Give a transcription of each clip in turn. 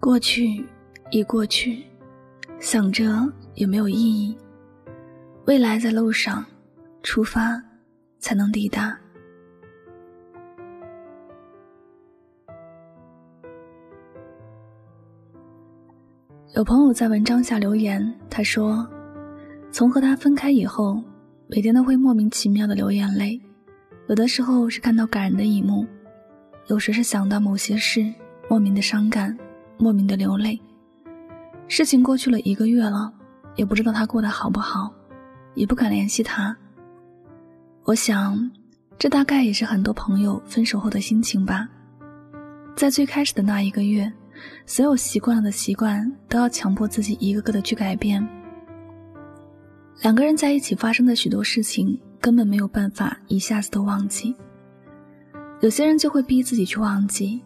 过去已过去，想着也没有意义。未来在路上，出发才能抵达。有朋友在文章下留言，他说：“从和他分开以后，每天都会莫名其妙的流眼泪，有的时候是看到感人的一幕，有时是想到某些事，莫名的伤感，莫名的流泪。事情过去了一个月了，也不知道他过得好不好，也不敢联系他。我想，这大概也是很多朋友分手后的心情吧。在最开始的那一个月。”所有习惯了的习惯都要强迫自己一个个的去改变。两个人在一起发生的许多事情根本没有办法一下子都忘记。有些人就会逼自己去忘记，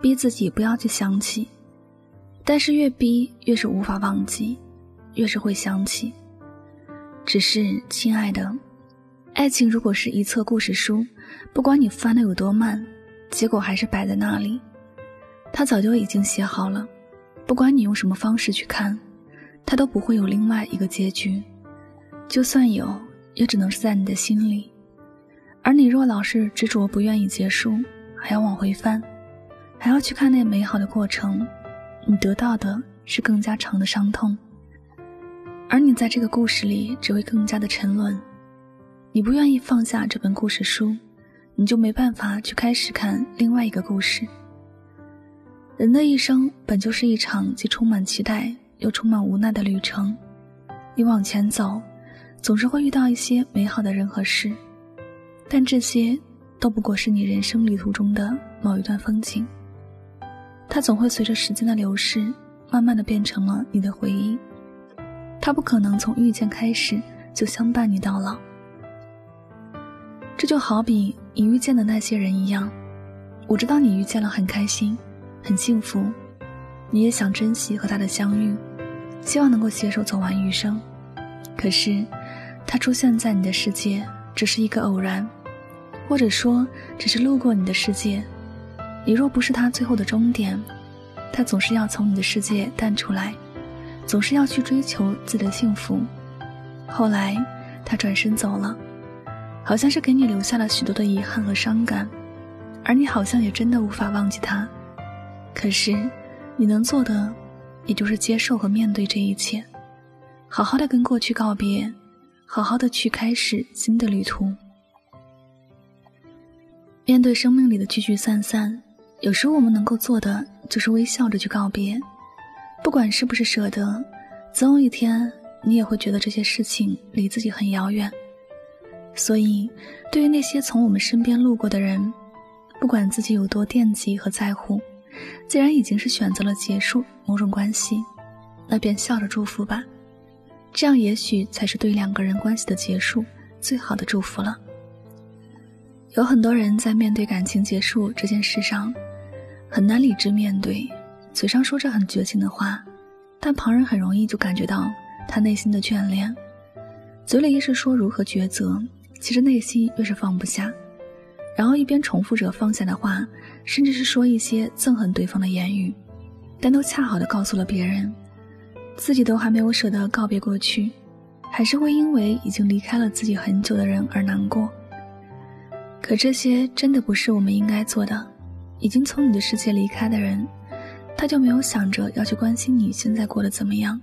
逼自己不要去想起，但是越逼越是无法忘记，越是会想起。只是，亲爱的，爱情如果是一册故事书，不管你翻的有多慢，结果还是摆在那里。他早就已经写好了，不管你用什么方式去看，他都不会有另外一个结局。就算有，也只能是在你的心里。而你若老是执着不愿意结束，还要往回翻，还要去看那美好的过程，你得到的是更加长的伤痛。而你在这个故事里只会更加的沉沦。你不愿意放下这本故事书，你就没办法去开始看另外一个故事。人的一生本就是一场既充满期待又充满无奈的旅程，你往前走，总是会遇到一些美好的人和事，但这些都不过是你人生旅途中的某一段风景。它总会随着时间的流逝，慢慢的变成了你的回忆。它不可能从遇见开始就相伴你到老。这就好比你遇见的那些人一样，我知道你遇见了很开心。很幸福，你也想珍惜和他的相遇，希望能够携手走完余生。可是，他出现在你的世界只是一个偶然，或者说只是路过你的世界。你若不是他最后的终点，他总是要从你的世界淡出来，总是要去追求自己的幸福。后来，他转身走了，好像是给你留下了许多的遗憾和伤感，而你好像也真的无法忘记他。可是，你能做的，也就是接受和面对这一切，好好的跟过去告别，好好的去开始新的旅途。面对生命里的聚聚散散，有时我们能够做的就是微笑着去告别，不管是不是舍得，总有一天你也会觉得这些事情离自己很遥远。所以，对于那些从我们身边路过的人，不管自己有多惦记和在乎。既然已经是选择了结束某种关系，那便笑着祝福吧，这样也许才是对两个人关系的结束最好的祝福了。有很多人在面对感情结束这件事上，很难理智面对，嘴上说着很绝情的话，但旁人很容易就感觉到他内心的眷恋，嘴里越是说如何抉择，其实内心越是放不下。然后一边重复着放下的话，甚至是说一些憎恨对方的言语，但都恰好的告诉了别人，自己都还没有舍得告别过去，还是会因为已经离开了自己很久的人而难过。可这些真的不是我们应该做的。已经从你的世界离开的人，他就没有想着要去关心你现在过得怎么样。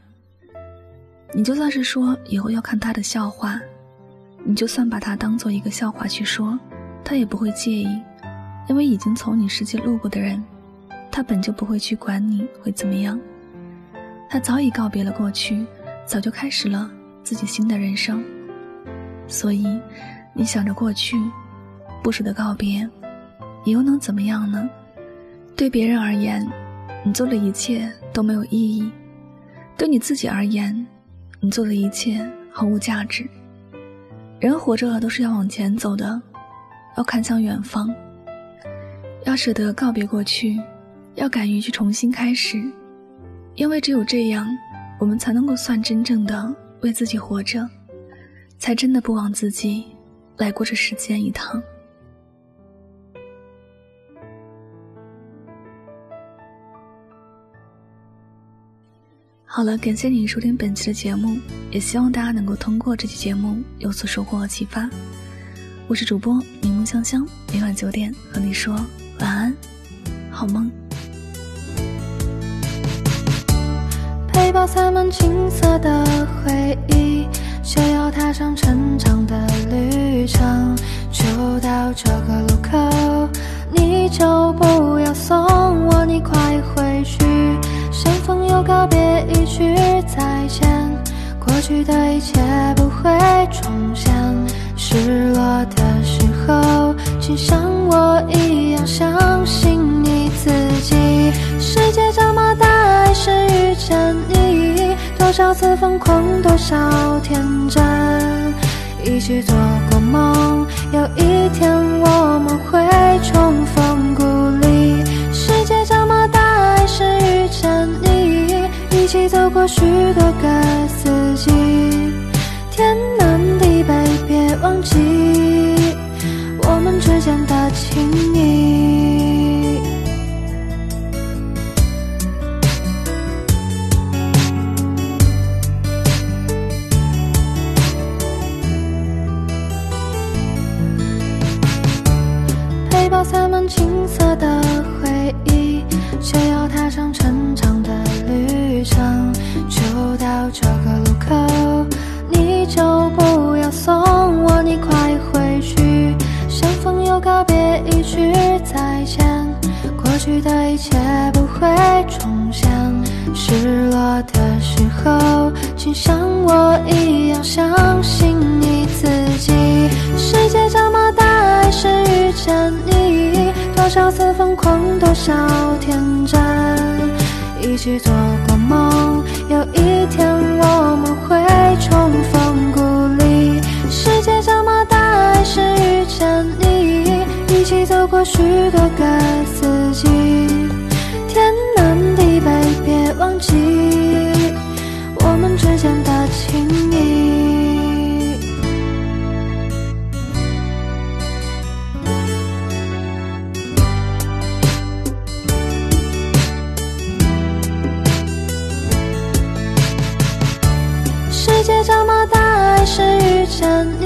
你就算是说以后要看他的笑话，你就算把他当做一个笑话去说。他也不会介意，因为已经从你世界路过的人，他本就不会去管你会怎么样。他早已告别了过去，早就开始了自己新的人生。所以，你想着过去，不舍得告别，你又能怎么样呢？对别人而言，你做的一切都没有意义；对你自己而言，你做的一切毫无价值。人活着都是要往前走的。要看向远方，要舍得告别过去，要敢于去重新开始，因为只有这样，我们才能够算真正的为自己活着，才真的不枉自己来过这世间一趟。好了，感谢你收听本期的节目，也希望大家能够通过这期节目有所收获和启发。我是主播柠檬香香，每晚九点和你说晚安，好梦。背包塞满青涩的回忆，就要踏上成长的旅程。就到这个路口，你就不要送我，你快回去。相逢又告别，一句再见，过去的一切不会重现。失落的时候，请像我一样相信你自己。世界这么大，爱是遇见你，多少次疯狂，多少天真，一起做过梦，有一许多个四季，天南地北，别忘记我们之间的情谊。背包塞满青前，过去的一切不会重现。失落的时候，请像我一样相信你自己。世界这么大，还是遇见你，多少次疯狂，多少天真，一起做过梦，有一天我们许多个四季，天南地北，别忘记我们之间的情谊。世界这么大，还是遇见你，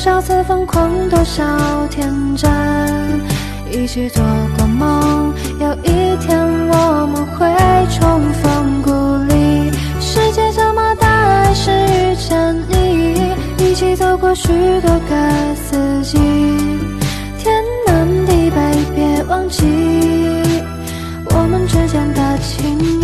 多少次疯狂，多少天真，一起做过梦，有一天我们会重逢故里。世界这么大，爱是遇见你，一起走过许多个四季，天南地北，别忘记我们之间的情谊。